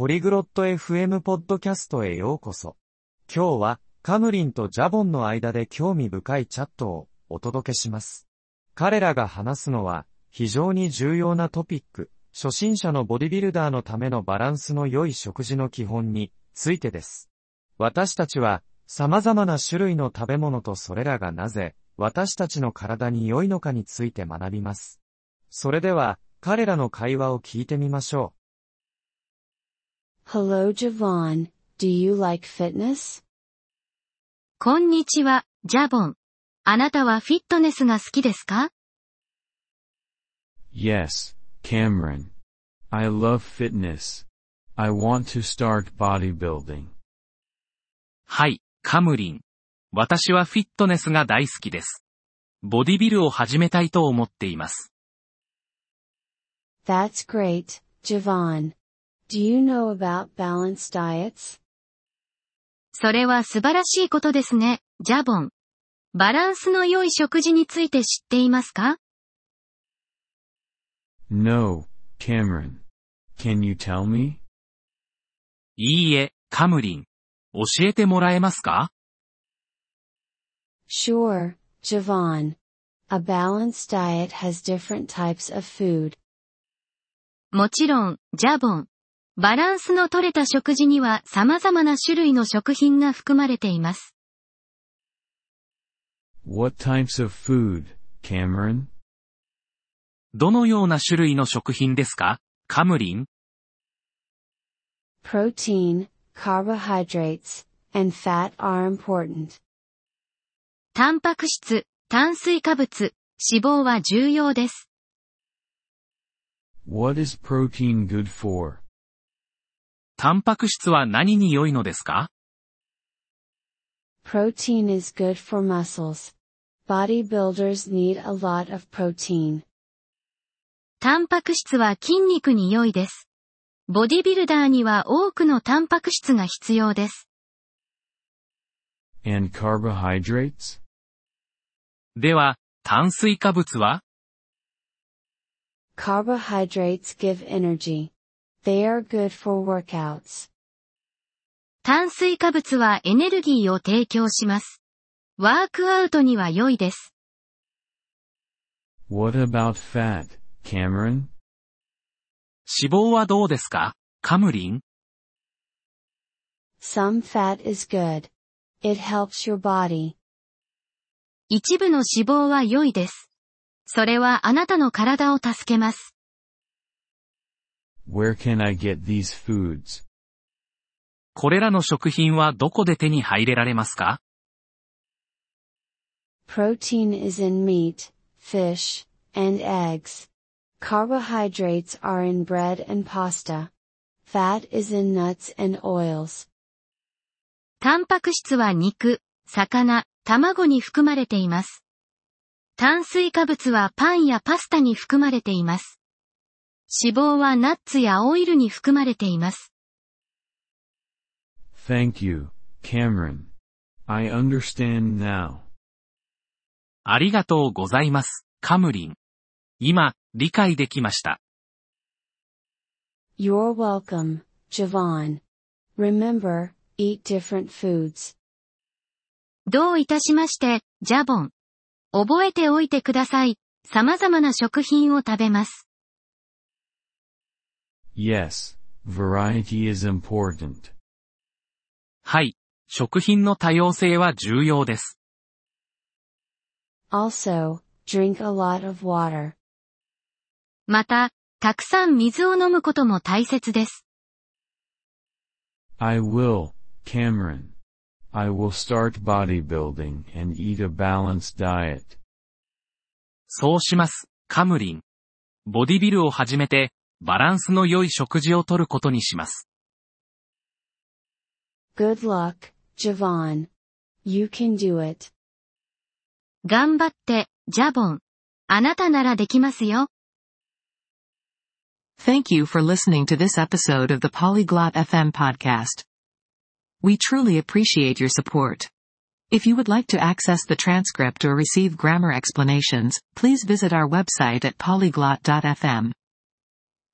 ポリグロット FM ポッドキャストへようこそ。今日はカムリンとジャボンの間で興味深いチャットをお届けします。彼らが話すのは非常に重要なトピック、初心者のボディビルダーのためのバランスの良い食事の基本についてです。私たちは様々な種類の食べ物とそれらがなぜ私たちの体に良いのかについて学びます。それでは彼らの会話を聞いてみましょう Hello Javon, do you like fitness? こんにちは、ジャボン。あなたはフィットネスが好きですか Yes, Cameron. I love fitness. I want to start bodybuilding. はい、カムリン。私はフィットネスが大好きです。ボディビルを始めたいと思っています。That's great, Javon. Do you know about balanced diets? それは素晴らしいことですね、ジャボン。バランスの良い食事について知っていますか No, Cameron. Can you tell me? いいえ、カムリン。教えてもらえますか Sure, Javon. A balanced diet has different types of food. もちろん、ジャボン。バランスの取れた食事には様々な種類の食品が含まれています。What types of food, Cameron? どのような種類の食品ですかカムリン Protein, carbohydrates, and fat are important. タンパク質、炭水化物、脂肪は重要です。What is protein good for? タンパク質は何に良いのですか Protein is good for muscles. Bodybuilders need a lot of protein. タンパク質は筋肉に良いです。ボディビルダーには多くのタンパク質が必要です。And carbohydrates? では、炭水化物は Carbohydrates give energy. They are good for workouts. 炭水化物はエネルギーを提供します。ワークアウトには良いです。What about fat, Cameron? 脂肪はどうですかカムリン Some fat is good. It helps your body. 一部の脂肪は良いです。それはあなたの体を助けます。Where can I get these foods? これらの食品はどこで手に入れられますか Protein is in meat, fish, and eggs. Carbohydrates are in bread and pasta. Fat is in nuts and oils. タンパク質は肉、魚、卵に含まれています。炭水化物はパンやパスタに含まれています。脂肪はナッツやオイルに含まれています。Thank you, Cameron. I understand now. ありがとうございます、カムリン。今、理解できました。You're welcome, Javon. Remember, eat different foods. どういたしまして、ジャボン。覚えておいてください。様々な食品を食べます。Yes, variety is important. はい、食品の多様性は重要です。Also, drink a lot of water. また、たくさん水を飲むことも大切です。I will, Cameron. I will start bodybuilding and eat a balanced diet. そうします、カムリン。ボディビルを始めて、バランスの良い食事をとることにします。 Good luck, Javon. You can do it. 頑張って、ジャボン。あなたならできますよ。 Thank you for listening to this episode of the Polyglot FM podcast. We truly appreciate your support. If you would like to access the transcript or receive grammar explanations, please visit our website at polyglot.fm.